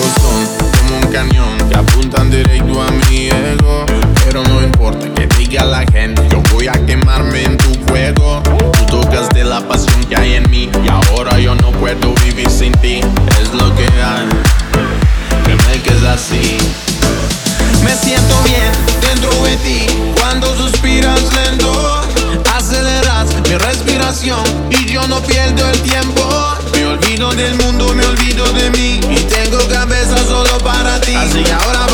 como un cañón que apuntan directo a mi ego. Pero no importa que diga la gente, yo voy a quemarme en tu juego. Tú tocas de la pasión que hay en mí y ahora yo no puedo vivir sin ti. Es lo que hay, que me quedes así. Me siento bien dentro de ti cuando suspiras lento. Aceleras mi respiración y yo no pierdo el tiempo. Me olvido del mundo, me olvido de mí y tengo cabeza solo para ti. Así que ahora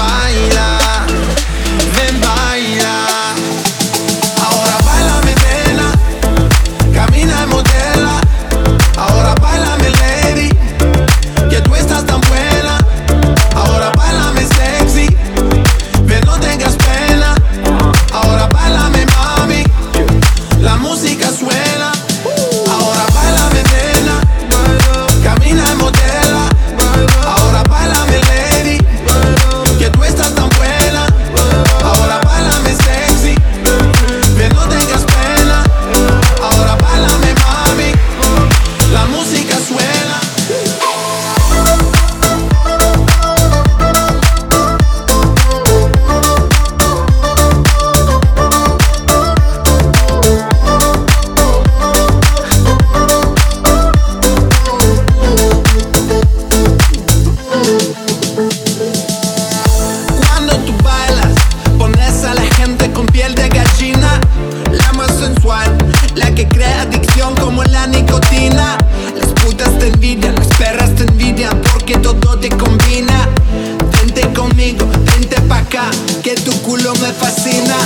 me fascina.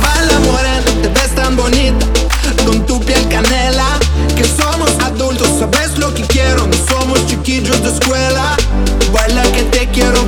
Baila morena, te ves tan bonita, con tu piel canela. Que somos adultos, sabes lo que quiero, no somos chiquillos de escuela. Baila que te quiero